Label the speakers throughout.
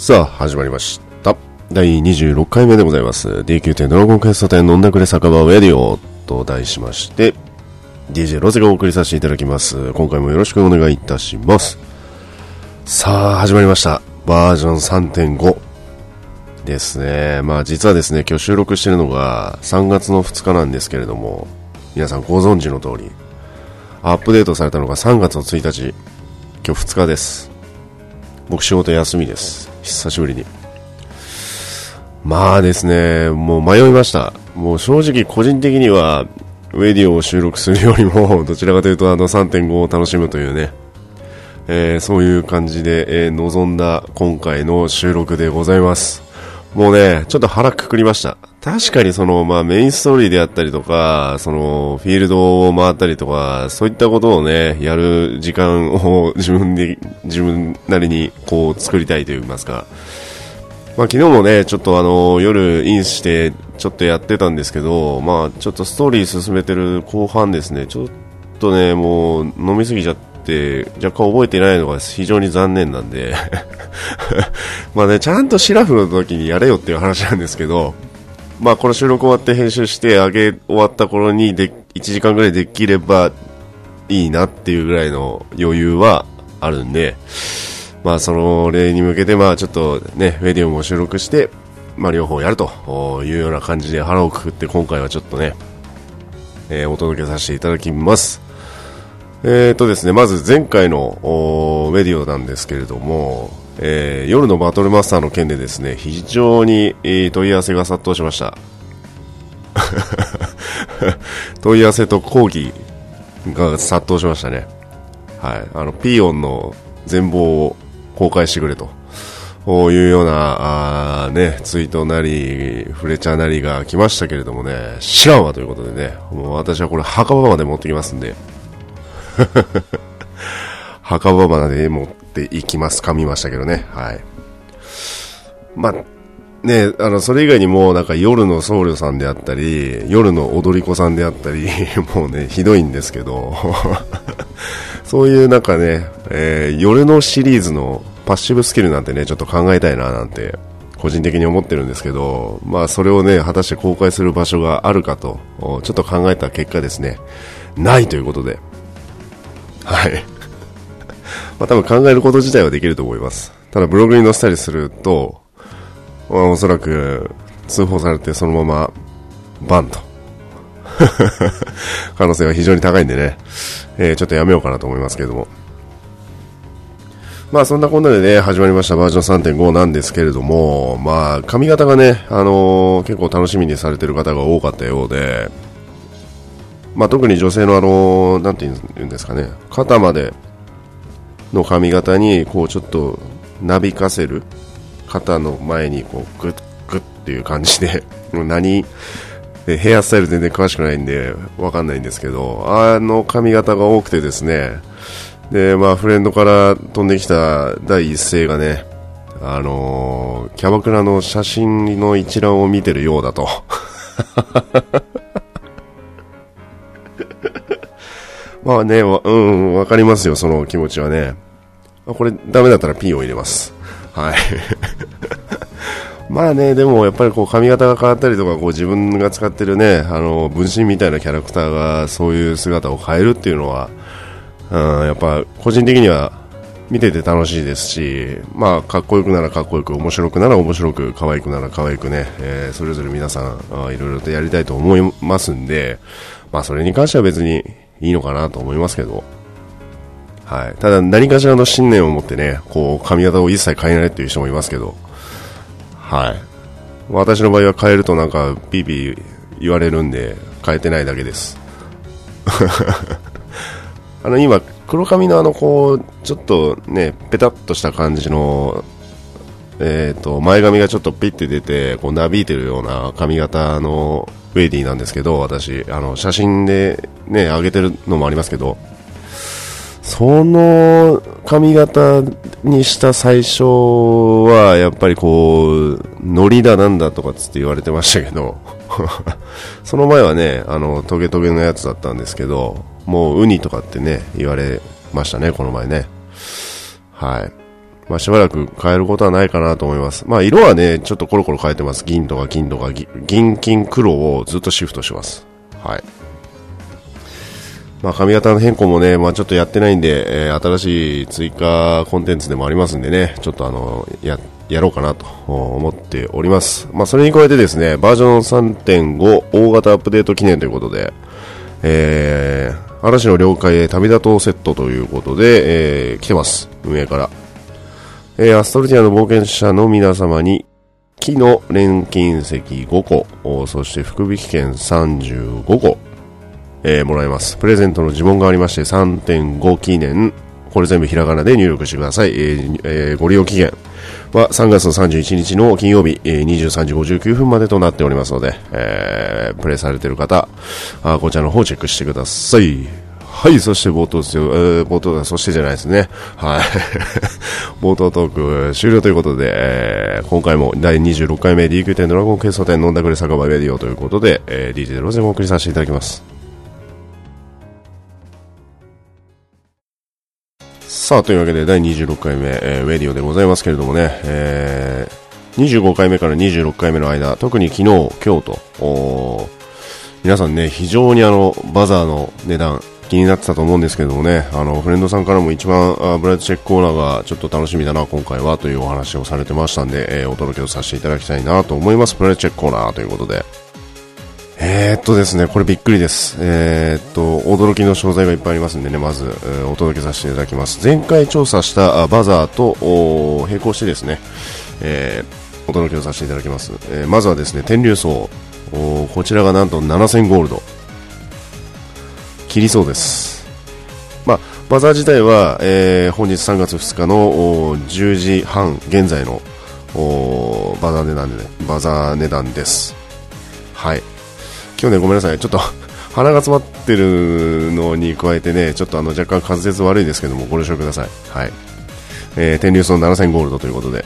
Speaker 1: さあ、始まりました。第26回目でございます。DQ10 ドラゴンクエスト10飲んだくれ酒場ウェディオと題しまして、DJ ロゼがお送りさせていただきます。今回もよろしくお願いいたします。さあ、始まりました。バージョン3.5ですね。まあ実はですね、今日収録してるのが3月の2日なんですけれども、皆さんご存知の通り、アップデートされたのが3月の1日、今日2日です。僕仕事休みです。久しぶりに。まあですね、もう迷いました。もう正直個人的には、ウェディオを収録するよりも、どちらかというとあの3.5を楽しむというね、えー、そういう感じで、えー、臨んだ今回の収録でございます。もうね、ちょっと腹くくりました。確かにその、まあメインストーリーであったりとか、その、フィールドを回ったりとか、そういったことをね、やる時間を 自分で、自分なりにこう作りたいと言いますか。まあ昨日もね、ちょっとあの、夜インして、ちょっとやってたんですけど、まあちょっとストーリー進めてる後半ですね、ちょっとね、もう飲みすぎちゃって、若干覚えてないのが非常に残念なんで まあね、ちゃんとシラフの時にやれよっていう話なんですけど、まあこの収録終わって編集して上げ終わった頃にで1時間ぐらいできればいいなっていうぐらいの余裕はあるんで、まあその例に向けてまあちょっとね、ウェディオも収録して、まあ両方やるというような感じで腹をくくって今回はちょっとね、え、お届けさせていただきます。えーとですね、まず前回のウェディオなんですけれども、えー、夜のバトルマスターの件でですね、非常に、えー、問い合わせが殺到しました。問い合わせと抗議が殺到しましたね。はい。あの、ピーオンの全貌を公開してくれと。いうような、あね、ツイートなり、フレチャーなりが来ましたけれどもね、知らんわということでね、もう私はこれ墓場まで持ってきますんで、墓場まで持っていきます。噛みましたけどね。はい。まあ、ね、あの、それ以外にも、なんか夜の僧侶さんであったり、夜の踊り子さんであったり、もうね、ひどいんですけど、そういうなんかね、えー、夜のシリーズのパッシブスキルなんてね、ちょっと考えたいななんて、個人的に思ってるんですけど、まあそれをね、果たして公開する場所があるかと、ちょっと考えた結果ですね、ないということで、はい。まあ多分考えること自体はできると思います。ただブログに載せたりすると、まあ、おそらく通報されてそのままバンと 可能性は非常に高いんでね、えー、ちょっとやめようかなと思いますけれども。まあそんなこんなでね、始まりましたバージョン3.5なんですけれども、まあ髪型がね、あのー、結構楽しみにされてる方が多かったようで、まあ特に女性のあのー、なんて言うんですかね、肩までの髪型にこうちょっとなびかせる肩の前にこうグッグッっていう感じで 何ヘアスタイル全然詳しくないんでわかんないんですけどあの髪型が多くてですねでまあフレンドから飛んできた第一声がねあのー、キャバクラの写真の一覧を見てるようだと。まあね、うん、わかりますよ、その気持ちはね。これダメだったらピンを入れます。はい。まあね、でもやっぱりこう髪型が変わったりとか、こう自分が使ってるね、あの、分身みたいなキャラクターがそういう姿を変えるっていうのは、うん、やっぱ個人的には見てて楽しいですし、まあ、かっこよくならかっこよく、面白くなら面白く、可愛くなら可愛くね、えー、それぞれ皆さん、いろいろとやりたいと思いますんで、まあ、それに関しては別にいいのかなと思いますけど、はい。ただ、何かしらの信念を持ってね、こう、髪型を一切変えないっていう人もいますけど、はい。私の場合は変えるとなんか、ピーピー言われるんで、変えてないだけです。あの、今、黒髪のあの、こう、ちょっとね、ペタッとした感じの、えっ、ー、と、前髪がちょっとピッて出て、こう、なびいてるような髪型のウェディなんですけど、私、あの、写真でね、上げてるのもありますけど、その髪型にした最初は、やっぱりこう、ノリだなんだとかつって言われてましたけど、その前はね、あの、トゲトゲのやつだったんですけど、もうウニとかってね、言われましたね、この前ね。はい。まあ、しばらく変えることはないかなと思います。まあ、色はね、ちょっとコロコロ変えてます。銀とか金とか、銀、金、黒をずっとシフトします。はい。まあ、髪型の変更もね、まあ、ちょっとやってないんで、えー、新しい追加コンテンツでもありますんでね、ちょっとあの、や、やろうかなと思っております。まあ、それに加えてですね、バージョン3.5大型アップデート記念ということで、えー、嵐の了解へ旅立とうセットということで、えー、来てます。運営から。えー、アストルティアの冒険者の皆様に、木の錬金石5個、そして福引券35個、えー、もらえます。プレゼントの呪文がありまして、3.5記念、これ全部ひらがなで入力してください。えーえー、ご利用期限は3月の31日の金曜日、えー、23時59分までとなっておりますので、えー、プレイされている方あ、こちらの方をチェックしてください。はい、そして冒頭ですよ、えー、冒頭だ、そしてじゃないですね。はい。冒頭トーク終了ということで、えー、今回も第26回目 DQ 店ドラゴンケース店飲んだくれ酒場レディオということで、えー、DJ ロゼもお送りさせていただきます。さあ、というわけで第26回目、えー、ウェディオでございますけれどもね、えー、25回目から26回目の間、特に昨日、今日と、皆さんね、非常にあの、バザーの値段、気になってたと思うんですけどもね、あの、フレンドさんからも一番、あプライスチェックコーナーがちょっと楽しみだな、今回は、というお話をされてましたんで、えー、お届けをさせていただきたいなと思います。ブライトチェックコーナーということで。えー、っとですね、これびっくりです。えー、っと、驚きの商材がいっぱいありますんでね、まず、えー、お届けさせていただきます。前回調査したバザーと並行してですね、えー、お届けをさせていただきます。えー、まずはですね、天竜草。こちらがなんと7000ゴールド。切りそうです。まあ、バザー自体は、えー、本日3月2日の10時半現在のバザー値段で、ねバザー値段です。はい。今日ね、ごめんなさい。ちょっと 鼻が詰まってるのに加えてね、ちょっとあの若干滑舌悪いですけども、ご了承ください。はい。えー、天竜層7000ゴールドということで、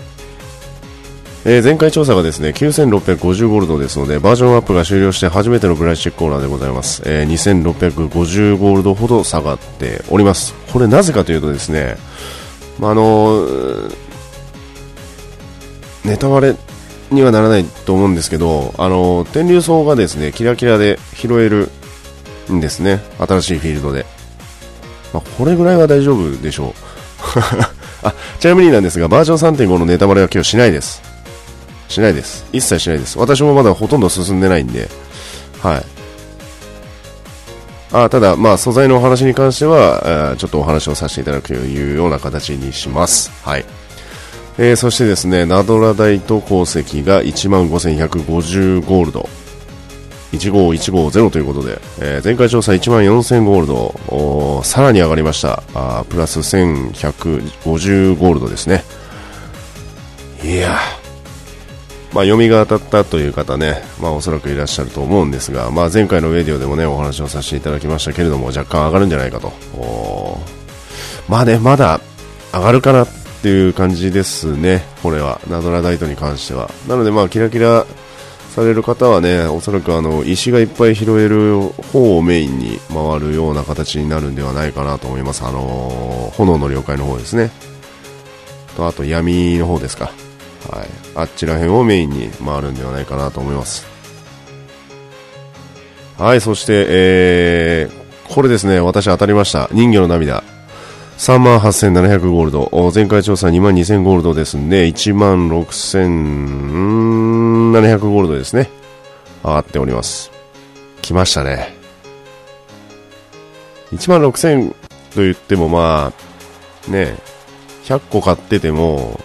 Speaker 1: えー、前回調査がですね9650ゴールドですのでバージョンアップが終了して初めてのブライチェックコーナーでございます、えー、2650ゴールドほど下がっております。これなぜかというとですね、まあ、の、ネタバレにはならないと思うんですけど、あの天竜層がですねキラキラで拾えるんですね。新しいフィールドで、まあ、これぐらいは大丈夫でしょう。あちなみになんですがバージョン3.5のネタバレは今日しないです。しないです。一切しないです。私もまだほとんど進んでないんで、はい。あただ、まあ、素材のお話に関しては、ちょっとお話をさせていただくというような形にします。はい。えー、そしてですね、ナドラ大と鉱石が15,150ゴールド。15150ということで、えー、前回調査14,000ゴールド、さらに上がりました。あプラス1150ゴールドですね。いやまあ、読みが当たったという方ね、まあ、おそらくいらっしゃると思うんですが、まあ、前回のウェディオでもね、お話をさせていただきましたけれども、若干上がるんじゃないかと。まあね、まだ上がるかなっていう感じですね、これは。ナドラダイトに関しては。なので、まあ、キラキラされる方はね、おそらくあの、石がいっぱい拾える方をメインに回るような形になるんではないかなと思います。あのー、炎の了解の方ですね。と、あと闇の方ですか。はい、あっちら辺をメインに回るんではないかなと思います。はいそして、えー、これですね。私当たりました。人魚の涙。3万8700ゴールド。前回調査2万2000ゴールドですんで1万6700ゴールドですね。上がっております。来ましたね。1万6000と言ってもまあね100個買ってても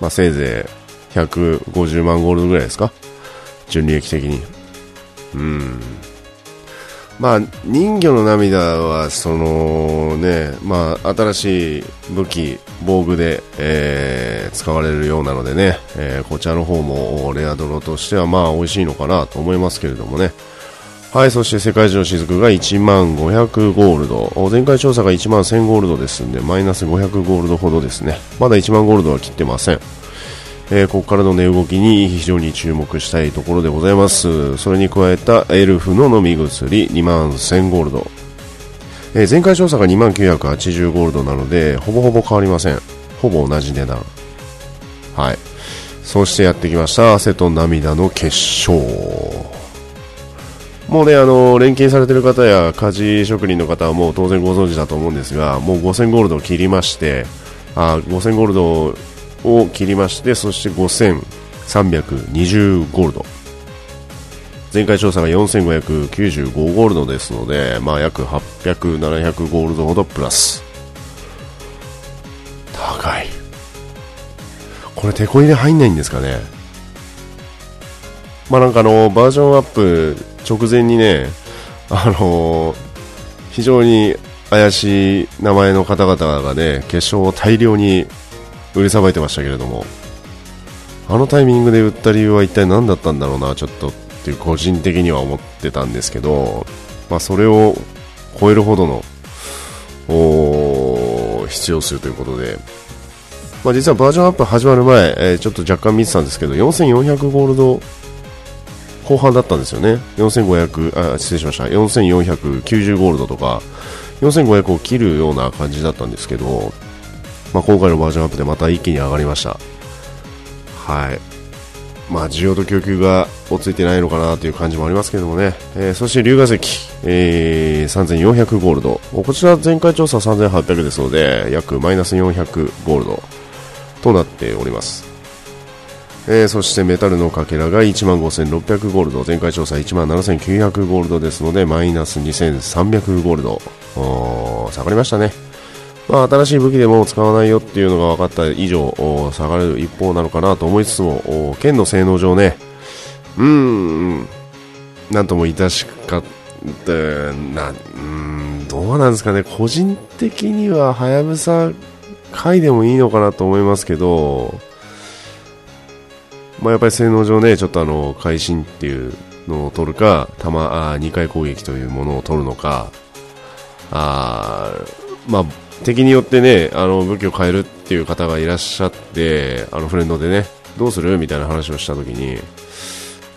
Speaker 1: まあ、せいぜい150万ゴールドぐらいですか？純利益的に。うん。まあ、人魚の涙は、そのね、まあ、新しい武器、防具で、えー、使われるようなのでね、えー、こちらの方もレアドロとしては、まあ、美味しいのかなと思いますけれどもね。はい、そして世界中の雫が1万500ゴールド。前回調査が1万1000ゴールドですんで、マイナス500ゴールドほどですね。まだ1万ゴールドは切ってません。えー、ここからの値動きに非常に注目したいところでございます。それに加えたエルフの飲み薬2万1000ゴールド。えー、前回調査が2万980ゴールドなので、ほぼほぼ変わりません。ほぼ同じ値段。はい。そしてやってきました、汗と涙の決勝。もうね、あの、連携されてる方や家事職人の方はもう当然ご存知だと思うんですが、もう5000ゴールドを切りまして、あ5000ゴールドを切りまして、そして5320ゴールド。前回調査が4595ゴールドですので、まあ約800、700ゴールドほどプラス。高い。これ手こ入れ入んないんですかねまあなんかあの、バージョンアップ直前にね、あの非常に怪しい名前の方々がね、決勝を大量に売りさばいてましたけれども、あのタイミングで売った理由は一体何だったんだろうな、ちょっとっていう個人的には思ってたんですけど、まあ、それを超えるほどの必要数ということで、まあ、実はバージョンアップ始まる前、えー、ちょっと若干見てたんですけど4400ゴールド後半だったんですよね。4500あ失礼しました。4490ゴールドとか4500を切るような感じだったんですけど、まあ、今回のバージョンアップでまた一気に上がりました。はい。まあ、需要と供給が追いついてないのかなという感じもありますけどもね、えー、そして龍河石、えー、3400ゴールド。こちら前回調査3800ですので約マイナス400ゴールドとなっております、えー、そしてメタルのかけらが1万5600ゴールド。前回調査1万7900ゴールドですのでマイナス2300ゴールド。下がりましたね。まあ、新しい武器でも使わないよっていうのが分かった以上下がる一方なのかなと思いつつも剣の性能上ね。うーんなんとも致しかったな。うんどうなんですかね。個人的にははやぶさ回でもいいのかなと思いますけど、まあ、やっぱり性能上ねちょっとあの会心っていうのを取るか弾あ2回攻撃というものを取るのかあまあ敵によってね、あの武器を変えるっていう方がいらっしゃって、あのフレンドでね、どうする？みたいな話をしたときに、い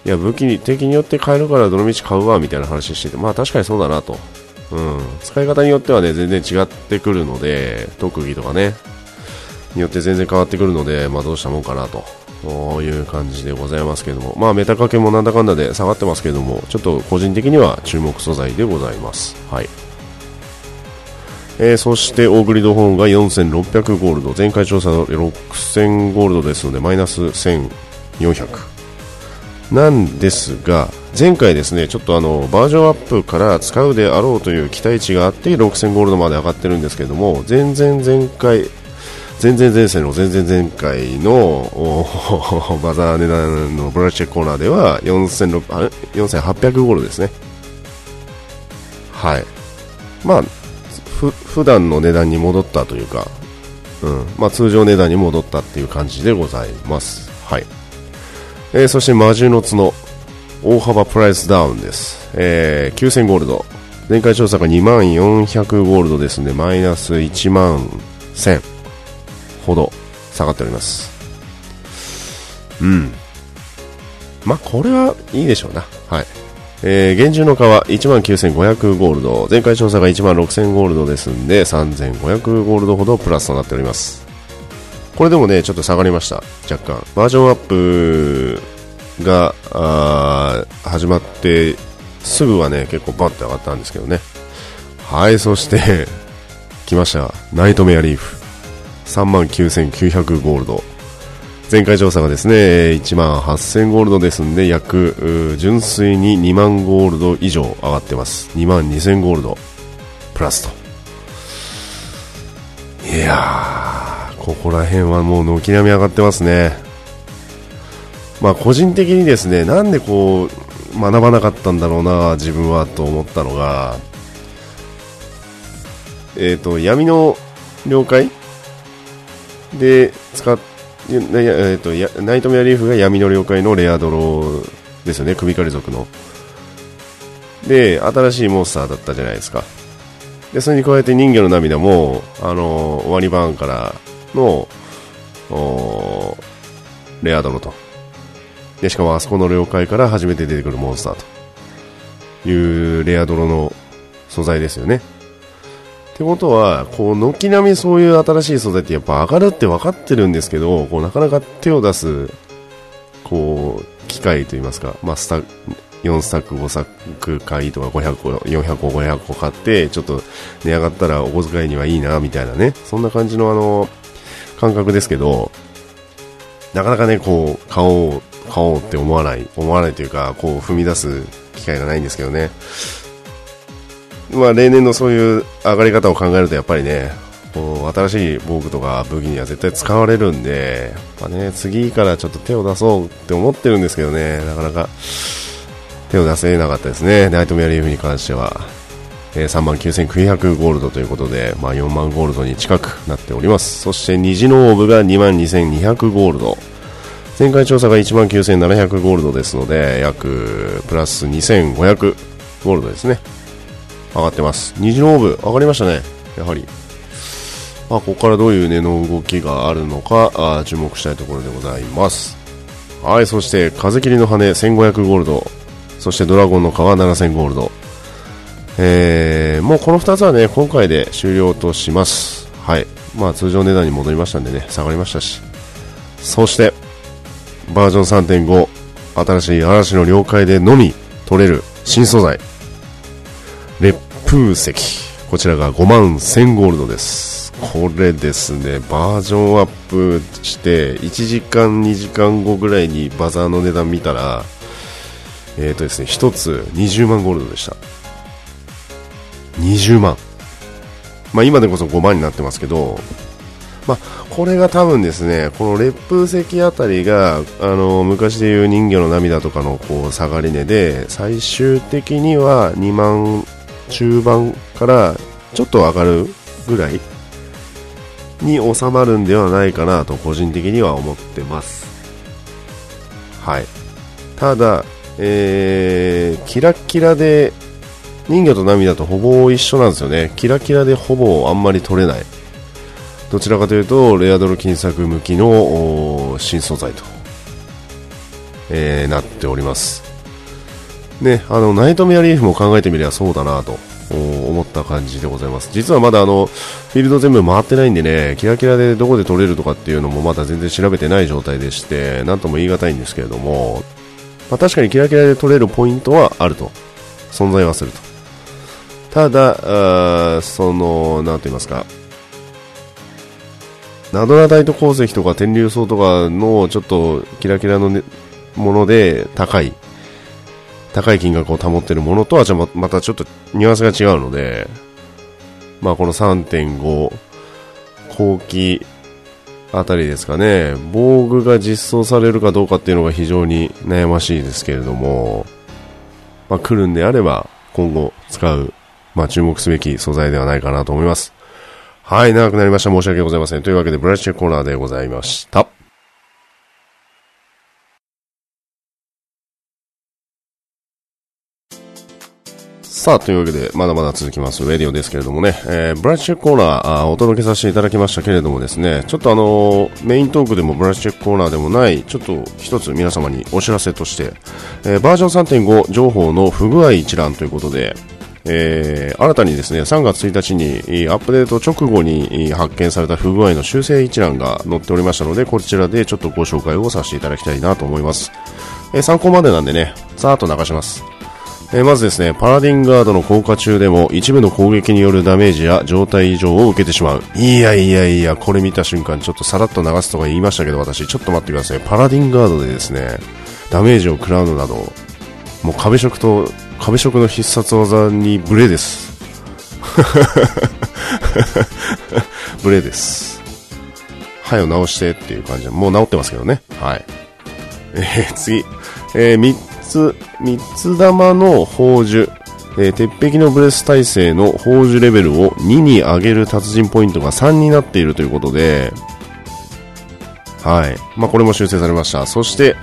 Speaker 1: や、武器に、敵によって変えるからどの道買うわ、みたいな話してて、まあ確かにそうだなと。うん。使い方によってはね、全然違ってくるので、特技とかね、によって全然変わってくるので、まあどうしたもんかなと。ういう感じでございますけども、まあメタかけもなんだかんだで下がってますけども、ちょっと個人的には注目素材でございます。はい。えー、そしてオーグリッドホーンが4600ゴールド前回調査6000ゴールドですのでマイナス1400なんですが前回ですねちょっとあのバージョンアップから使うであろうという期待値があって6000ゴールドまで上がってるんですけども前々前回前々前世の前々前回のバザー値段のブラッチェコーナーでは4800ゴールですねはいまあふ普段の値段に戻ったというか、うんまあ、通常値段に戻ったっていう感じでございます。はいえー、そして魔獣の角大幅プライスダウンです、えー、9000ゴールド前回調査が2万400ゴールドですのでマイナス1万1000ほど下がっております。うん。まあこれはいいでしょうな。はい。えー、厳重の皮19,500ゴールド。前回調査が16,000ゴールドですんで3500ゴールドほどプラスとなっております。これでもねちょっと下がりました。若干。バージョンアップが始まってすぐはね結構バッて上がったんですけどね。はいそして来ました。ナイトメアリーフ。3万9900ゴールド。前回調査がですね1万8000ゴールドですんで約純粋に2万ゴールド以上上がってます。2万2000ゴールド。プラスと。いやーここら辺はもう軒並み上がってますね。まあ個人的にですねなんでこう学ばなかったんだろうな自分はと思ったのがえっ、ー、と闇の了解で使っえーと、とナイトメアリーフが闇の了解のレアドロですよね、首狩り族の。で、新しいモンスターだったじゃないですか。で、それに加えて人魚の涙も、あの終わり版からの、レアドロと。で、しかもあそこの了解から初めて出てくるモンスターというレアドロの素材ですよね。ってことは、こう、軒並みそういう新しい素材ってやっぱ上がるって分かってるんですけど、こう、なかなか手を出す、こう、機械といいますか、まあ、スタ4スタック、5スタック買いとか500個、400個、500個買って、ちょっと値上がったらお小遣いにはいいな、みたいなね、そんな感じのあの、感覚ですけど、なかなかね、こう、買おう、買おうって思わない、思わないというか、こう、踏み出す機会がないんですけどね。まあ、例年のそういう上がり方を考えると、やっぱりね、こう新しい防具とか武器には絶対使われるんで、やっぱね、次からちょっと手を出そうって思ってるんですけどね、なかなか手を出せなかったですね、ナイトメアリーフに関しては。えー、3万9900ゴールドということで、まあ、4万ゴールドに近くなっております。そして虹のオーブが2万2200ゴールド。前回調査が1万9700ゴールドですので、約プラス2500ゴールドですね。上がってます。虹のオーブ上がりましたね。やはり。まあ、ここからどういう値の動きがあるのかあ注目したいところでございます。はい、そして風切りの羽1500ゴールド、そしてドラゴンの皮7000ゴールド。えー、もうこの2つはね、今回で終了とします。はい。まあ通常値段に戻りましたんでね、下がりましたし。そして、バージョン3.5、新しい嵐の了解でのみ取れる新素材。烈風石。こちらが5万1000ゴールドです。これですね、バージョンアップして1時間2時間後ぐらいにバザーの値段見たら、えーとですね、1つ20万ゴールドでした。20万。まあ、今でこそ5万になってますけど、まあ、これが多分ですね、この烈風石あたりが、あの、昔でいう人魚の涙とかのこう下がり値で、最終的には2万中盤からちょっと上がるぐらいに収まるんではないかなと個人的には思ってます。はい。ただ、えー、キラキラで人魚と涙とほぼ一緒なんですよね。キラキラでほぼあんまり取れない。どちらかというと、レアドル金作向きの新素材と、えー、なっております。ね、あの、ナイトメアリーフも考えてみればそうだなと思った感じでございます。実はまだあの、フィールド全部回ってないんでね、キラキラでどこで取れるとかっていうのもまだ全然調べてない状態でして、なんとも言い難いんですけれども、まあ、確かにキラキラで取れるポイントはあると。存在はすると。ただ、あその、なんと言いますか、ナドラダイト鉱石とか天竜層とかのちょっとキラキラの、ね、もので高い、高い金額を保っているものとはじゃまたちょっとニュアンスが違うので、まあこの3.5後期あたりですかね、防具が実装されるかどうかっていうのが非常に悩ましいですけれども、まあ来るんであれば今後使うまあ、注目すべき素材ではないかなと思います。はい、長くなりました。申し訳ございません。というわけで、ブラッシュコーナーでございました。さあ、というわけで、まだまだ続きます、ウェディオですけれどもね、えー、ブラッシュチェックコーナーあお届けさせていただきましたけれどもですね、ちょっとあのー、メイントークでもブラッシュチェックコーナーでもない、ちょっと一つ皆様にお知らせとして、えー、バージョン3.5情報の不具合一覧ということで、えー、新たにですね3月1日にアップデート直後に発見された不具合の修正一覧が載っておりましたのでこちらでちょっとご紹介をさせていただきたいなと思います、えー、参考までなんでねざーっと流します。え、まずですね、パラディンガードの効果中でも一部の攻撃によるダメージや状態異常を受けてしまう。いやいやいや、これ見た瞬間ちょっとさらっと流すとか言いましたけど私、ちょっと待ってください。パラディンガードでですね、ダメージを食らうのなど、もう壁色と壁色の必殺技にブレです。ブレです。歯を直してっていう感じで、もう直ってますけどね。はい。えー、次。えー、3つ、3つ玉の宝珠。えー、鉄壁のブレス耐性の宝珠レベルを2に上げる達人ポイントが3になっているということで、はい。まあ、これも修正されました。そして、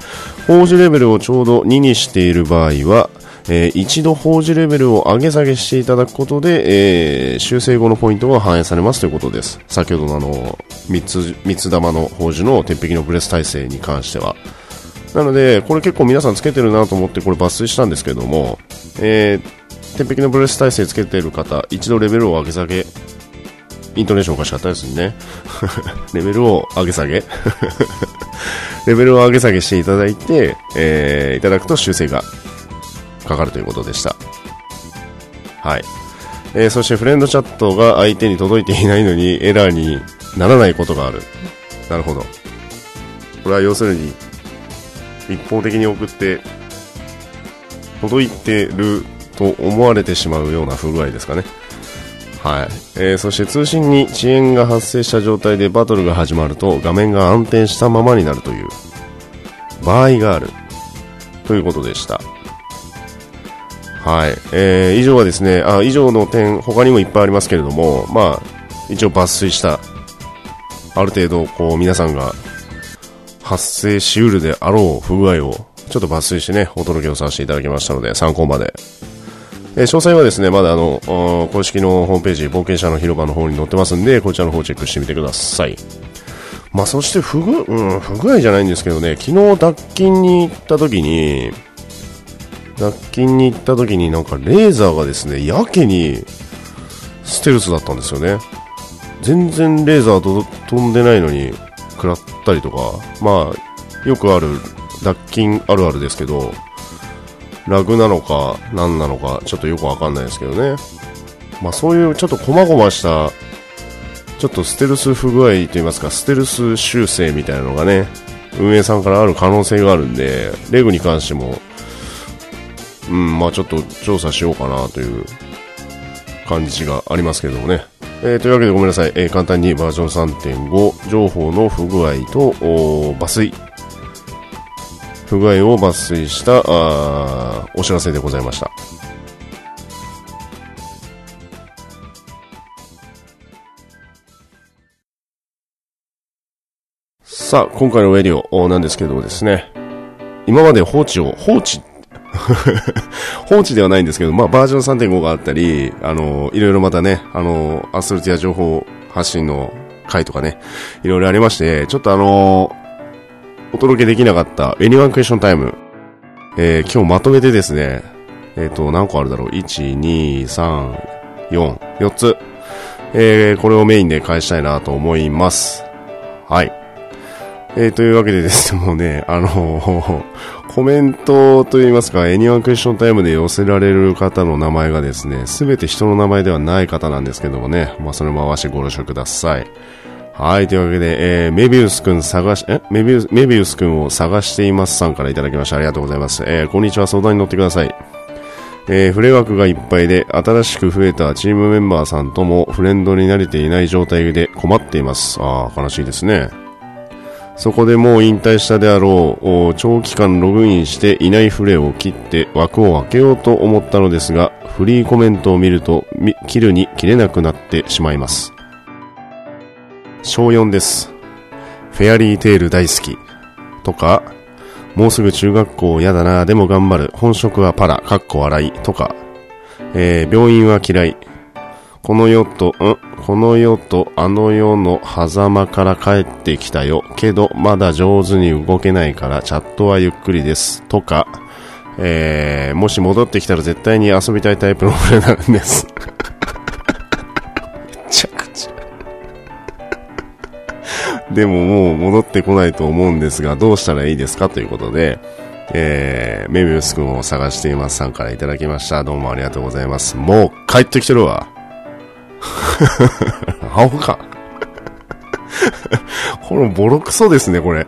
Speaker 1: 宝珠レベルをちょうど2にしている場合は、えー、一度法事レベルを上げ下げしていただくことで、えー、修正後のポイントが反映されますということです。先ほどのあの、三つ、三つ玉の宝珠の鉄壁のブレス耐性に関しては。なので、これ結構皆さんつけてるなと思ってこれ抜粋したんですけども、えー、鉄壁のブレス耐性つけてる方、一度レベルを上げ下げイントネーションおかしかったですね。レベルを上げ下げ レベルを上げ下げしていただいて、えー、いただくと修正がかかるということでした。はい。えー、そしてフレンドチャットが相手に届いていないのにエラーにならないことがある。なるほど。これは要するに、一方的に送って、届いてると思われてしまうような不具合ですかね。はい。えー、そして通信に遅延が発生した状態でバトルが始まると画面が安定したままになるという場合があるということでした。はい。えー、以上はですね、あ、以上の点、他にもいっぱいありますけれども、まあ、一応抜粋した、ある程度、こう、皆さんが発生しうるであろう不具合を、ちょっと抜粋してね、お届けをさせていただきましたので、参考まで。えー、詳細はですね、まだあの、公式のホームページ、冒険者の広場の方に載ってますんで、こちらの方チェックしてみてください。まあ、そして不具、うん、不具合じゃないんですけどね、昨日脱菌に行った時に、脱菌に行った時になんかレーザーがですね、やけにステルスだったんですよね。全然レーザーと飛んでないのに食らったりとか、まあ、よくある脱菌あるあるですけど、ラグなのか何なのかちょっとよくわかんないですけどね。まあそういうちょっと細々したちょっとステルス不具合といいますか、ステルス修正みたいなのがね、運営さんからある可能性があるんで、レグに関しても、うん、まあちょっと調査しようかなという感じがありますけどもね。えー、というわけでごめんなさい、えー、簡単にバージョン3.5情報の不具合と抜粋。不具合を抜粋したあお知らせでございました。さあ、今回のウェディオなんですけどもですね、今まで放置を、放置 放置ではないんですけど、まあ、バージョン3.5があったり、あの、いろいろまたね、あの、アストルティア情報発信の回とかね、いろいろありまして、ちょっとあの、お届けできなかった Anyone Question Time、えー、今日まとめてですね、えっ、ー、と、何個あるだろう ?1、2、3、4、4つ、えー、これをメインで返したいなと思います。はい。えー、というわけでですね、もうね、あのー、コメントといいますか、 Anyone Question Time で寄せられる方の名前がですね、すべて人の名前ではない方なんですけどもね、まあ、それも合わせてご了承ください。はい、というわけで、えー、メビウスくん探し、え？メビウス、メビウスくんを探していますさんからいただきました。ありがとうございます。えー、こんにちは、相談に乗ってください。えー、フレ枠がいっぱいで、新しく増えたチームメンバーさんともフレンドになれていない状態で困っています。ああ、悲しいですね。そこでもう引退したであろう、長期間ログインしていないフレを切って枠を開けようと思ったのですが、フリーコメントを見ると、切るに切れなくなってしまいます。小4です。フェアリーテール大好き。とか、もうすぐ中学校嫌だな、でも頑張る。本職はパラ、かっこ笑い。とか、えー、病院は嫌い。この世と、ん？この世とあの世の狭間から帰ってきたよ。けど、まだ上手に動けないから、チャットはゆっくりです。とか、えー、もし戻ってきたら絶対に遊びたいタイプの俺なんです。めちゃくちゃでももう戻ってこないと思うんですが、どうしたらいいですか？ということで、えー、メビウス君を探していますさんからいただきました。どうもありがとうございます。もう帰ってきてるわ。青か。これボロクソですね、これ。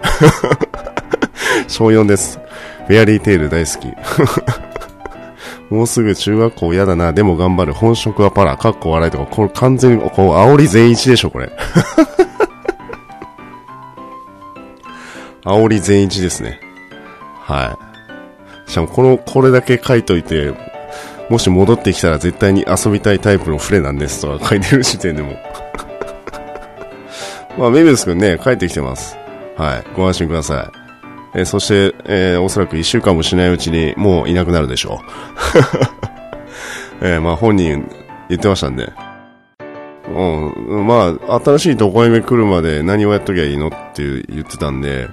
Speaker 1: 小4です。フェアリーテール大好き。もうすぐ中学校嫌だな、でも頑張る。本職はパラ、かっこ笑いとか、これ完全に、こう、煽り全一でしょ、これ。煽り全一ですね。はい。しかも、この、これだけ書いといて、もし戻ってきたら絶対に遊びたいタイプのフレなんですとか書いてる時点でも まあ、メビウス君ね、帰ってきてます。はい。ご安心ください。えー、そして、えー、おそらく一週間もしないうちにもういなくなるでしょう。えー、まあ本人言ってましたんで。うん、まあ、新しいとこへ来るまで何をやっときゃいいのって言ってたんで、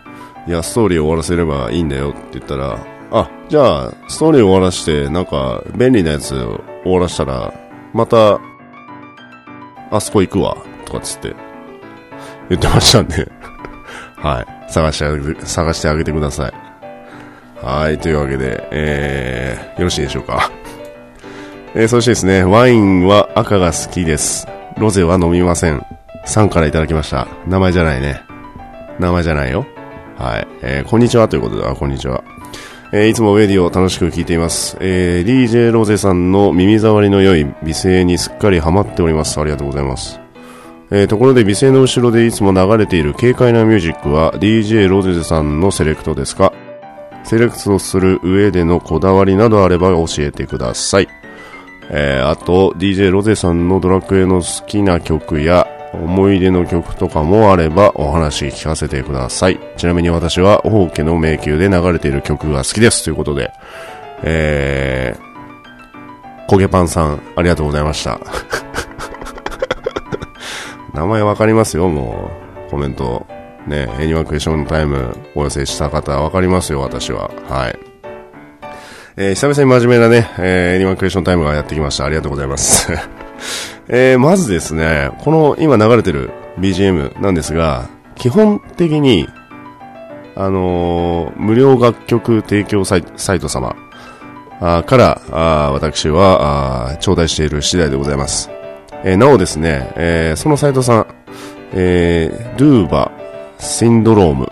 Speaker 1: いや、ストーリーを終わらせればいいんだよって言ったら、あ、じゃあ、ストーリー終わらして、なんか、便利なやつ終わらしたら、また、あそこ行くわ、とかっつって言ってましたんで はい。探してあげて、探してあげてください。はい。というわけで、えー、よろしいでしょうか。えー、そしてですね、ワインは赤が好きです。ロゼは飲みません。さんからいただきました。名前じゃないね。名前じゃないよ。はい。えー、こんにちはということで、あ、こんにちは。えー、いつもウェディを楽しく聞いています。えー、DJ ロゼさんの耳障りの良い美声にすっかりハマっております。ありがとうございます。えー、ところで美声の後ろでいつも流れている軽快なミュージックは DJ ロゼさんのセレクトですか？セレクトする上でのこだわりなどあれば教えてください。えー、あと DJ ロゼさんのドラクエの好きな曲や思い出の曲とかもあればお話聞かせてください。ちなみに私は王家の迷宮で流れている曲が好きですということで、えー、焦げパンさんありがとうございました。名前わかりますよ、もう。コメント。ね、エニワクエションタイムお寄せした方わかりますよ、私は。はい。えー、久々に真面目なね、えー、エニワクエションタイムがやってきました。ありがとうございます。えー、まずですね、この今流れてる BGM なんですが、基本的に、あのー、無料楽曲提供サイト様あからあ私はあ頂戴している次第でございます。えー、なおですね、えー、そのサイトさん、えー、ドゥーバシンドローム、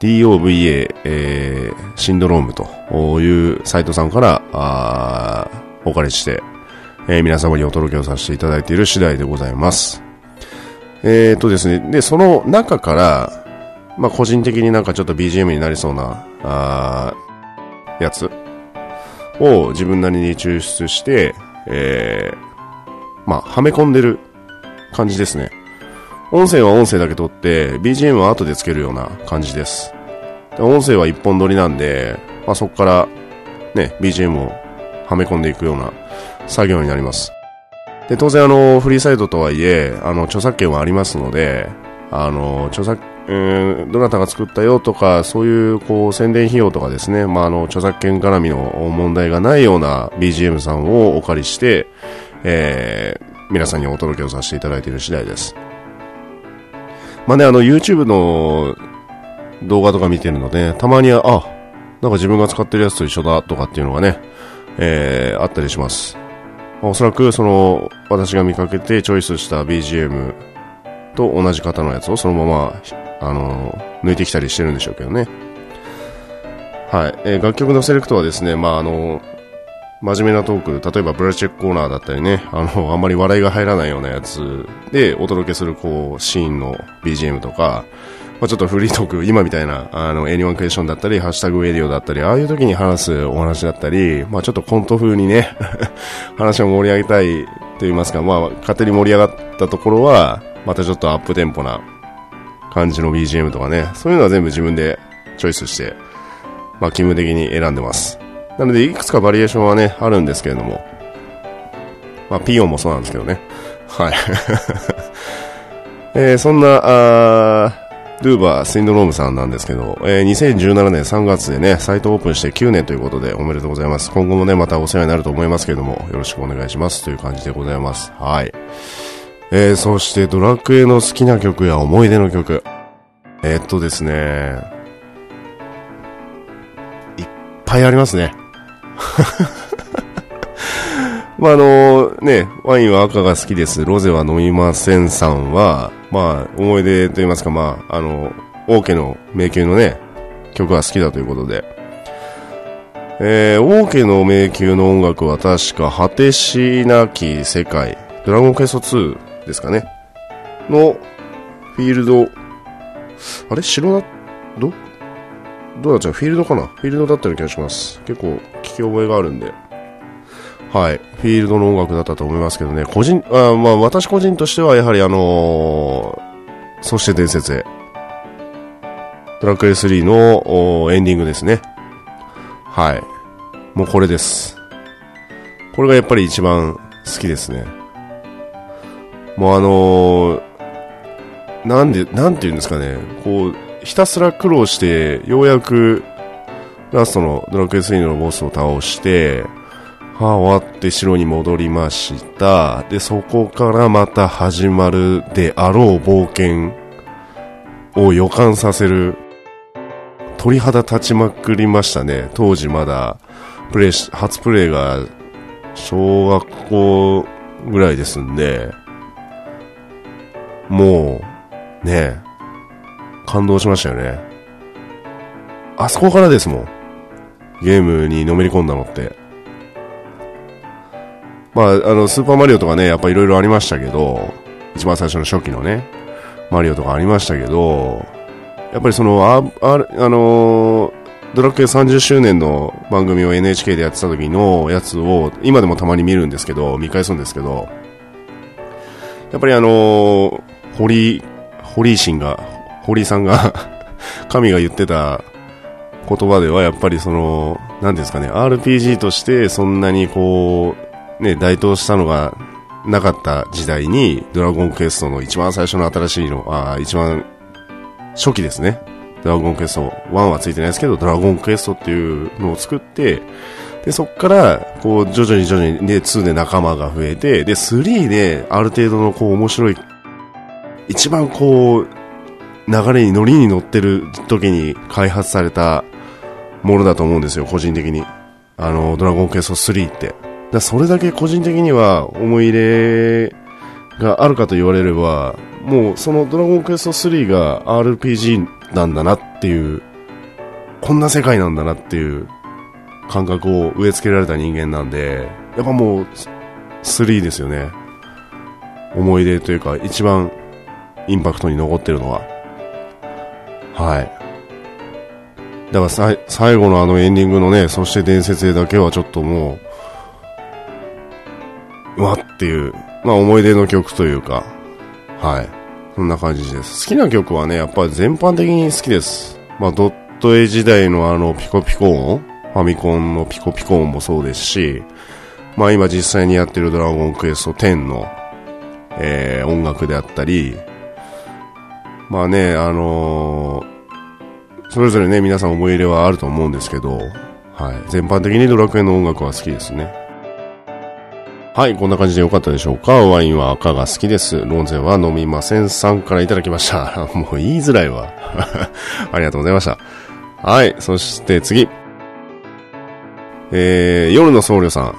Speaker 1: DOVA、えー、シンドロームというサイトさんからあお借りして、え、皆様にお届けをさせていただいている次第でございます。えーとですね、で、その中から、まあ、個人的になんかちょっと BGM になりそうな、あやつを自分なりに抽出して、えー、まあ、はめ込んでる感じですね。音声は音声だけ撮って、BGM は後でつけるような感じです。で音声は一本撮りなんで、まあ、そこからね、BGM をはめ込んでいくような作業になります。で、当然あの、フリーサイトとはいえ、あの、著作権はありますので、あの、著作、えー、どなたが作ったよとか、そういう、こう、宣伝費用とかですね、まあ、あの、著作権絡みの問題がないような BGM さんをお借りして、えー、皆さんにお届けをさせていただいている次第です。まあね、あの、YouTube の動画とか見てるので、たまには、あ、なんか自分が使ってるやつと一緒だとかっていうのがね、えー、あったりします。おそらく、その、私が見かけてチョイスした BGM と同じ方のやつをそのまま、あの、抜いてきたりしてるんでしょうけどね。はい。えー、楽曲のセレクトはですね、まあ、あの、真面目なトーク、例えばブラチェックコーナーだったりね、あの、あんまり笑いが入らないようなやつでお届けする、こう、シーンの BGM とか、まあ、ちょっとフリートーク、今みたいな、あの、A1 クエスチョンだったり、ハッシュタグウェディオだったり、ああいう時に話すお話だったり、まあ、ちょっとコント風にね 話を盛り上げたいと言いますか、まあ、勝手に盛り上がったところは、またちょっとアップテンポな感じの BGM とかね、そういうのは全部自分でチョイスして、まあ、気分的に選んでます。なので、いくつかバリエーションはね、あるんですけれども、まあ、ピオンもそうなんですけどね。はい。えー、そんな、あドゥーバーシンドロームさんなんですけど、えー、2017年3月でね、サイトオープンして9年ということでおめでとうございます。今後もね、またお世話になると思いますけども、よろしくお願いしますという感じでございます。はい。えー、そしてドラクエの好きな曲や思い出の曲。えー、っとですね、いっぱいありますね。まあ、あのね、ワインは赤が好きです、ロゼは飲みませんさんは、まあ、思い出と言いますか、まあ、あの、王家の迷宮のね、曲が好きだということで、えー、王家の迷宮の音楽は確か、果てしなき世界、ドラゴンクエスト2ですかね、の、フィールド、あれ？城だ、ど？どうだっちゃうフィールドかな？フィールドだったような気がします。結構聞き覚えがあるんで。はい。フィールドの音楽だったと思いますけどね。個人、あまあ私個人としてはやはりあのー、そして伝説へ。ドラクエ3のエンディングですね。はい。もうこれです。これがやっぱり一番好きですね。もうあのー、なんで、なんて言うんですかね。こう、ひたすら苦労して、ようやく、ラストのドラクエ3のボスを倒して、は終わって城に戻りました。で、そこからまた始まるであろう冒険を予感させる鳥肌立ちまくりましたね。当時まだ、プレイし、初プレイが小学校ぐらいですんで、もう、ね、感動しましたよね。あそこからですもん。ゲームにのめり込んだのって。まあ、あの、スーパーマリオとかね、やっぱいろいろありましたけど、一番最初の初期のね、マリオとかありましたけど、やっぱりその、あ、あ、あの、ドラクエ30周年の番組を NHK でやってた時のやつを、今でもたまに見るんですけど、見返すんですけど、やっぱりあのー、堀、堀井神が、堀井さんが 神が言ってた言葉では、やっぱりその、なんですかね、RPG としてそんなにこう、ね、台頭したのがなかった時代に、ドラゴンクエストの一番最初の新しいの、あ一番初期ですね。ドラゴンクエスト1はついてないですけど、ドラゴンクエストっていうのを作って、で、そっから、こう、徐々に徐々に、で、2で仲間が増えて、で、3で、ある程度の、こう、面白い、一番こう、流れに乗りに乗ってる時に開発されたものだと思うんですよ、個人的に。あの、ドラゴンクエスト3って。だそれだけ個人的には思い入れがあるかと言われれば、もうそのドラゴンクエスト3が RPG なんだなっていう、こんな世界なんだなっていう感覚を植え付けられた人間なんで、やっぱもう3ですよね。思い出というか一番インパクトに残ってるのは。はい。だから最後のあのエンディングのね、そして伝説だけはちょっともう、うわっていう、まあ思い出の曲というか、はい。そんな感じです。好きな曲はね、やっぱり全般的に好きです。まあドット絵時代のあのピコピコ音、ファミコンのピコピコ音もそうですし、まあ今実際にやってるドラゴンクエスト10の、えー、音楽であったり、まあね、あのー、それぞれね、皆さん思い入れはあると思うんですけど、はい。全般的にドラクエの音楽は好きですね。はい、こんな感じでよかったでしょうかワインは赤が好きです。ロンゼは飲みませんさんからいただきました。もう言いづらいわ。ありがとうございました。はい、そして次。えー、夜の僧侶さん。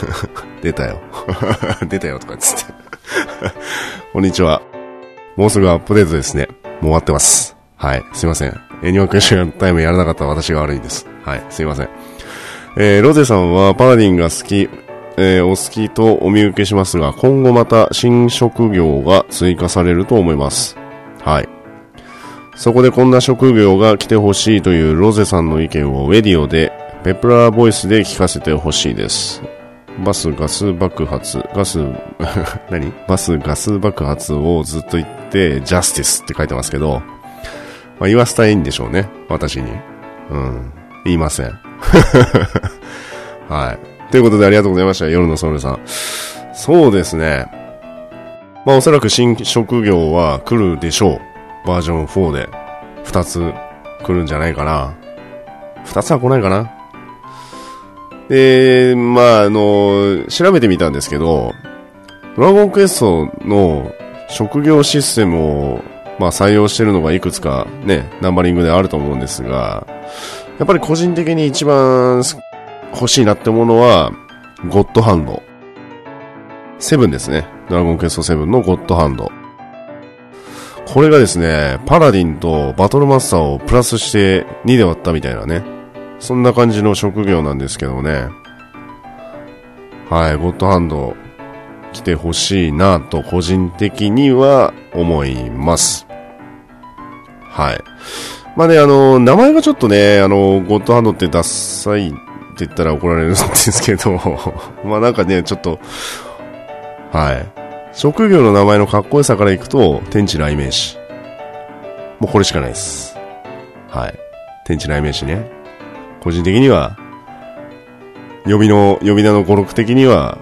Speaker 1: 出たよ。出たよとかつって。こんにちは。もうすぐアップデートですね。もう終わってます。はい、すいません。エニワクエションタイムやらなかった私が悪いんです。はい、すいません。えー、ロゼさんはパラディンが好き、えー、お好きとお見受けしますが、今後また新職業が追加されると思います。はい。そこでこんな職業が来てほしいというロゼさんの意見をウェディオで、ペプラーボイスで聞かせてほしいです。バスガス爆発、ガス、何？バスガス爆発をずっと言って、ジャスティスって書いてますけど、まあ、言わせたいんでしょうね。私に。うん。言いません。はい。ということでありがとうございました。夜のソウルさん。そうですね。まあおそらく新職業は来るでしょう。バージョン4で。2つ来るんじゃないかな。2つは来ないかな。で、まああの、調べてみたんですけど、ドラゴンクエストの職業システムを、まあ採用してるのがいくつかね、ナンバリングであると思うんですが、やっぱり個人的に一番欲しいなってものは、ゴッドハンド。セブンですね。ドラゴンクエスト7のゴッドハンド。これがですね、パラディンとバトルマスターをプラスして2で割ったみたいなね。そんな感じの職業なんですけどね。はい、ゴッドハンド来てほしいなと個人的には思います。はい。まあね、あの、名前がちょっとね、あの、ゴッドハンドってダッサいって言ったら怒られるんですけど、まあなんかね、ちょっと、はい。職業の名前のかっこよさからいくと、天地雷鳴詞。もうこれしかないです。はい。天地雷鳴詞ね。個人的には、呼びの、呼び名の語録的には、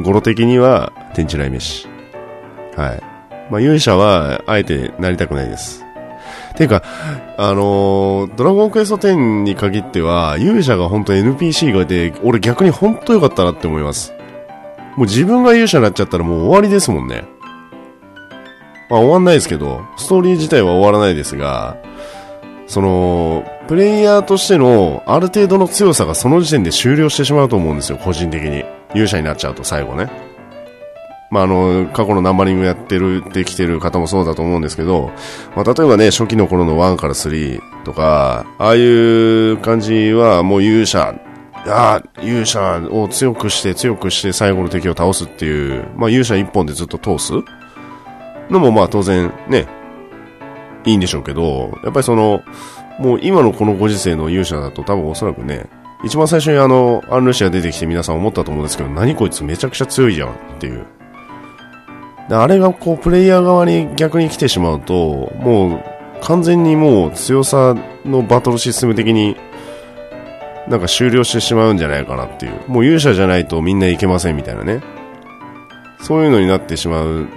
Speaker 1: 語呂的には、天地雷鳴詞。はい。まあ勇者は、あえてなりたくないです。ていうか、あのー、ドラゴンクエスト10に限っては、勇者が本当 NPC がいて、俺逆に本当良かったなって思います。もう自分が勇者になっちゃったらもう終わりですもんね。まあ終わんないですけど、ストーリー自体は終わらないですが、その、プレイヤーとしてのある程度の強さがその時点で終了してしまうと思うんですよ、個人的に。勇者になっちゃうと最後ね。まあ、あの、過去のナンバリングやってる、できてる方もそうだと思うんですけど、まあ、例えばね、初期の頃の1から3とか、ああいう感じはもう勇者、あ勇者を強くして強くして最後の敵を倒すっていう、まあ、勇者一本でずっと通すのもまあ当然ね、いいんでしょうけど、やっぱりその、もう今のこのご時世の勇者だと多分おそらくね、一番最初にあの、アンルシア出てきて皆さん思ったと思うんですけど、何こいつめちゃくちゃ強いじゃんっていう。であれがこう、プレイヤー側に逆に来てしまうと、もう、完全にもう強さのバトルシステム的になんか終了してしまうんじゃないかなっていう。もう勇者じゃないとみんないけませんみたいなね。そういうのになってしまう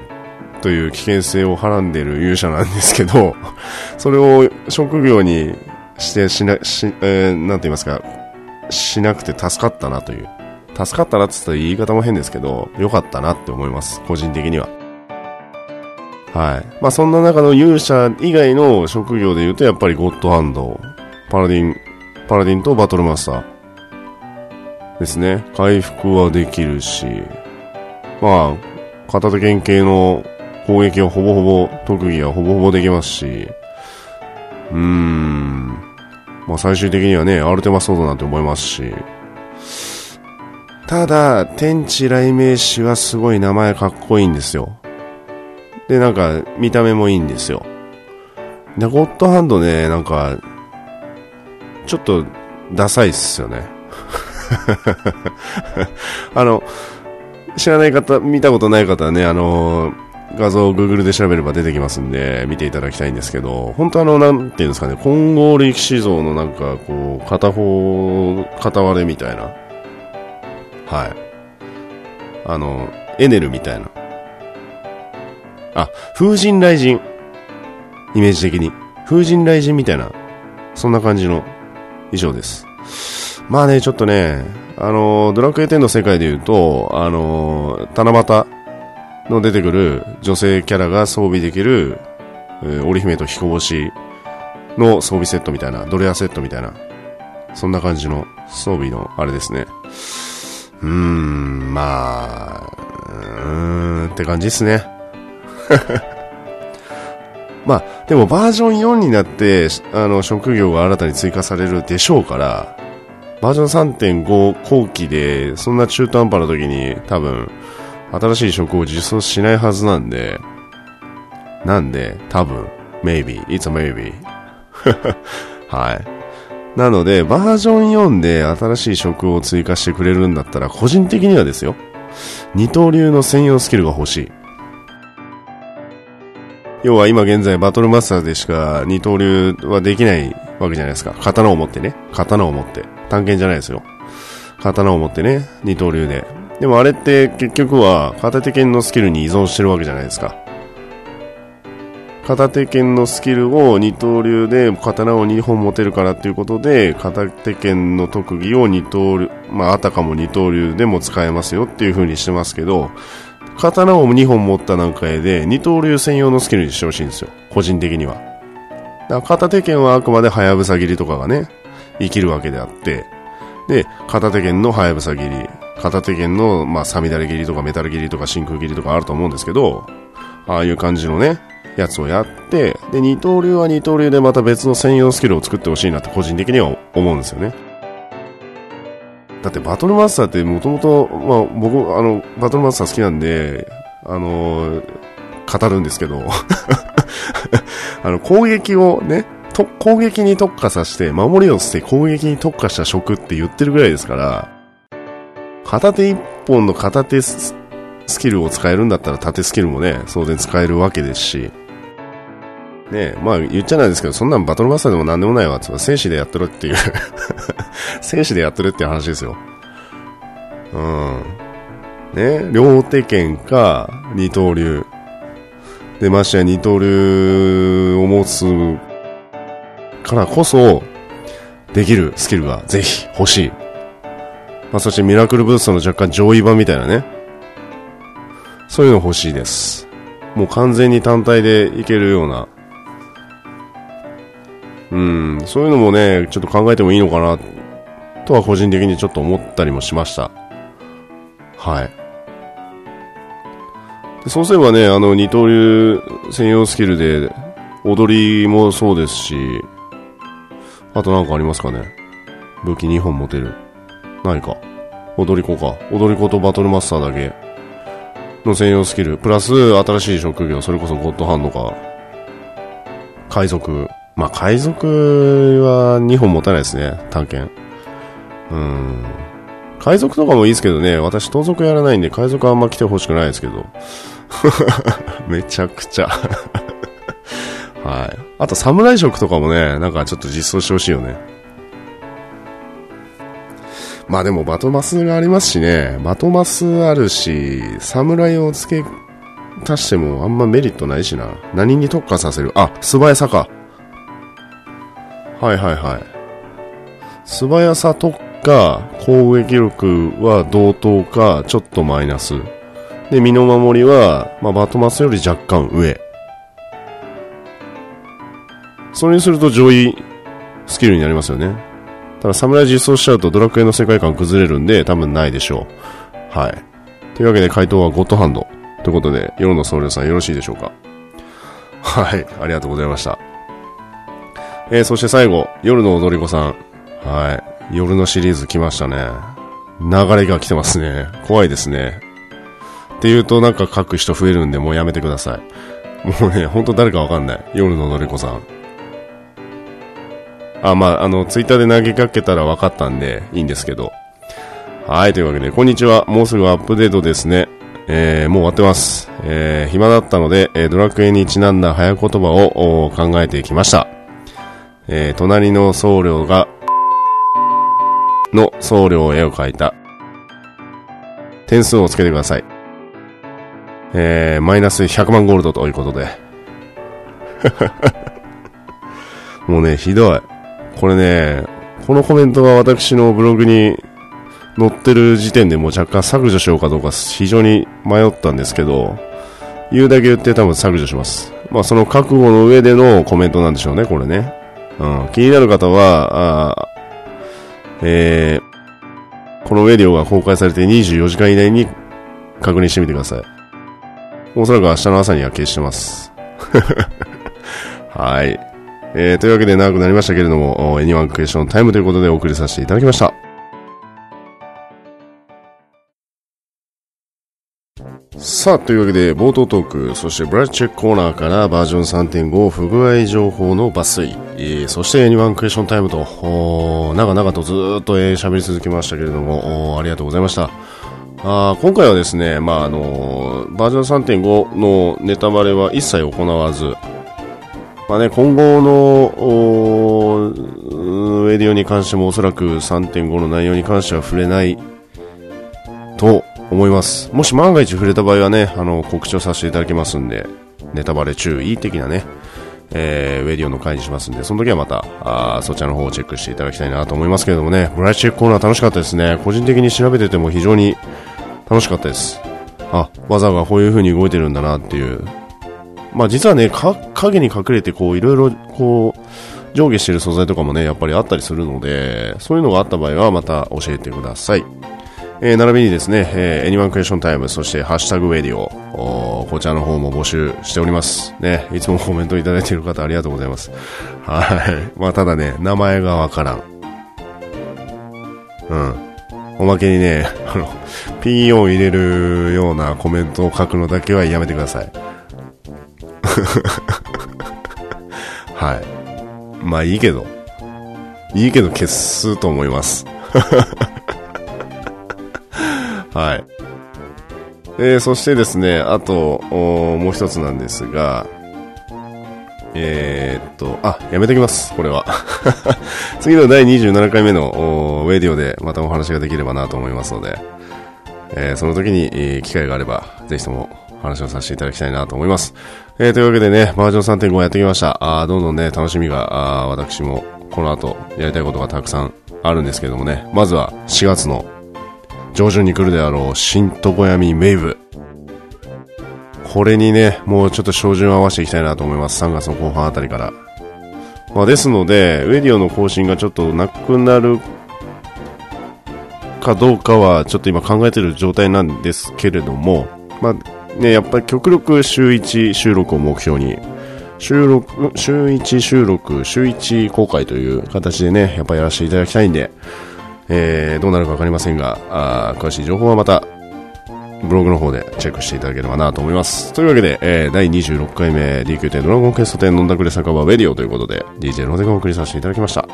Speaker 1: という危険性をはらんでる勇者なんですけど、それを職業にしてしな、し、えー、なんて言いますか、しなくて助かったなという。助かったなって言ったら言い方も変ですけど、良かったなって思います。個人的には。はい。まあそんな中の勇者以外の職業で言うと、やっぱりゴッドハンド、パラディン、パラディンとバトルマスターですね。回復はできるし、まあ、片手剣系の攻撃はほぼほぼ、特技はほぼほぼできますし、うーん、まあ最終的にはね、アルテマソードなんて思いますし、ただ、天地雷鳴士はすごい名前かっこいいんですよ。で、なんか、見た目もいいんですよ。で、ゴッドハンドね、なんか、ちょっと、ダサいっすよね。あの、知らない方、見たことない方はね、あの画像を Google で調べれば出てきますんで、見ていただきたいんですけど、本当あの、なんていうんですかね、混合力士像のなんか、こう、片方、片割れみたいな。はい。あの、エネルみたいな。あ、風神雷神。イメージ的に。風神雷神みたいな、そんな感じの衣装です。まあね、ちょっとね、あの、ドラクエ10の世界で言うと、あの、七夕の出てくる女性キャラが装備できる、えー、織姫と彦星の装備セットみたいな、ドレアセットみたいな、そんな感じの装備のあれですね。うーん、まあ、うーんって感じですね。まあ、でもバージョン4になって、あの、職業が新たに追加されるでしょうから、バージョン3.5後期で、そんな中途半端な時に多分、新しい職を実装しないはずなんで、なんで、多分、maybe, it's a maybe. はい。なので、バージョン4で新しい職を追加してくれるんだったら、個人的にはですよ、二刀流の専用スキルが欲しい。要は今現在バトルマスターでしか二刀流はできないわけじゃないですか。刀を持ってね。刀を持って。探検じゃないですよ。刀を持ってね、二刀流で。でもあれって結局は片手剣のスキルに依存してるわけじゃないですか。片手剣のスキルを二刀流で刀を2本持てるからっていうことで、片手剣の特技を二刀流、まあ、あたかも二刀流でも使えますよっていう風にしてますけど、刀を2本持った段階で二刀流専用のスキルにしてほしいんですよ。個人的には。だから片手剣はあくまでハヤブサ切りとかがね、生きるわけであって、で、片手剣のハヤブサ切り、片手剣の、まあ、サミダレ切りとかメタル切りとか真空切りとかあると思うんですけど、ああいう感じのね、やつをやって、で、二刀流は二刀流でまた別の専用スキルを作ってほしいなって個人的には思うんですよね。だってバトルマスターってもともと、まあ僕、あの、バトルマスター好きなんで、あの語るんですけど あの、攻撃をね、と、攻撃に特化させて、守りを捨て攻撃に特化した職って言ってるぐらいですから、片手一本の片手スキルを使えるんだったら縦スキルもね、当然使えるわけですし、ねまあ言っちゃないですけど、そんなんバトルマスターでも何でもないわ、つまり戦士でやってるっていう 戦士でやってるっていう話ですよ。うん。ね両手剣か、二刀流。で、ましてや二刀流を持つからこそ、できるスキルがぜひ欲しい。まあ、そしてミラクルブーストの若干上位版みたいなね。そういうの欲しいです。もう完全に単体でいけるような。うん、そういうのもね、ちょっと考えてもいいのかな、とは個人的にちょっと思ったりもしました。はい。でそうすればね、あの、二刀流専用スキルで、踊りもそうですし、あとなんかありますかね武器2本持てる。何か。踊り子か。踊り子とバトルマスターだけの専用スキル。プラス新しい職業、それこそゴッドハンドか。海賊。まあ、海賊は2本持たないですね。探検。うん。海賊とかもいいですけどね。私盗賊やらないんで海賊あんま来てほしくないですけど。めちゃくちゃ はい。あと、侍色とかもね、なんかちょっと実装してほしいよね。まあでも、バトマスがありますしね、バトマスあるし、侍を付け足してもあんまメリットないしな。何に特化させる？あ、素早さか。はいはいはい。素早さ特化、攻撃力は同等か、ちょっとマイナス。で、身の守りは、まあ、バトマスより若干上。それにすると上位スキルになりますよね。ただ、侍実装しちゃうとドラクエの世界観崩れるんで、多分ないでしょう。はい。というわけで回答はゴッドハンド。ということで、夜の僧侶さんよろしいでしょうかはい。ありがとうございました。えー、そして最後、夜の踊り子さん。はい。夜のシリーズ来ましたね。流れが来てますね。怖いですね。って言うとなんか書く人増えるんでもうやめてください。もうね、ほんと誰かわかんない。夜の踊り子さん。あ、まあ、あの、ツイッターで投げかけたら分かったんで、いいんですけど。はい、というわけで、こんにちは。もうすぐアップデートですね。えー、もう終わってます。えー、暇だったので、え、ドラクエにちなんだ早言葉を考えてきました。えー、隣の僧侶が、の僧侶を絵を描いた。点数をつけてください。えー、マイナス100万ゴールドということで。もうね、ひどい。これね、このコメントが私のブログに載ってる時点でもう若干削除しようかどうか非常に迷ったんですけど、言うだけ言って多分削除します。まあその覚悟の上でのコメントなんでしょうね、これね。うん、気になる方は、あえー、このウェディオが公開されて24時間以内に確認してみてください。おそらく明日の朝には消してます。はい。えー、というわけで長くなりましたけれども、エニワンクエッションタイムということでお送りさせていただきました。さあ、というわけで、冒頭トーク、そしてブラッチェックコーナーからバージョン3.5不具合情報の抜粋、えー、そして Anyone Question Time と、長々とずっと喋、えー、り続けましたけれども、ありがとうございました。あ今回はですね、まああのー、バージョン3.5のネタバレは一切行わず、まあね、今後のウェディオに関してもおそらく3.5の内容に関しては触れないと思います。もし万が一触れた場合はね、あの、告知をさせていただきますんで、ネタバレ注意的なね、えー、ウェディオの回にしますんで、その時はまた、あそちらの方をチェックしていただきたいなと思いますけれどもね、プライスチェックコーナー楽しかったですね。個人的に調べてても非常に楽しかったです。あ、バザーがこういう風に動いてるんだなっていう、まあ実はね、か影に隠れてこういろいろこう上下している素材とかもね、やっぱりあったりするので、そういうのがあった場合はまた教えてください。えー、並びにですね、えー、 Anyone Question Time、そしてハッシュタグウェディオ、こちらの方も募集しております。ね、いつもコメントいただいている方ありがとうございます。はい。まあただね、名前がわからん。うん。おまけにね、あの、P を入れるようなコメントを書くのだけはやめてください。はい。まあいいけど。いいけど消すと思います。はい。えー、そしてですね、あと、もう一つなんですが、えー、っと、あ、やめときます、これは。次の第27回目のウェディオでまたお話ができればなと思いますので、えー、その時に、えー、機会があれば、ぜひとも話をさせていただきたいなと思います。えー、というわけでね、バージョン3.5やってきました。あどんどんね、楽しみが、あ私もこの後やりたいことがたくさんあるんですけどもね、まずは4月の上旬に来るであろう新床闇メイブ。これにね、もうちょっと照準を合わせていきたいなと思います。3月の後半あたりから。まあ、ですので、ウェディオの更新がちょっとなくなるかどうかはちょっと今考えてる状態なんですけれども、まあね、やっぱり極力週1収録を目標に、収録、週1収録、週1公開という形でね、やっぱやらせていただきたいんで、えー、どうなるかわかりませんが、あ詳しい情報はまた、ブログの方でチェックしていただければなと思います。というわけで、えー、第26回目 DQ 10ドラゴンクエスト10飲んだくれ酒場ウェディオということで、DJ ロゼがお送りさせていただきました。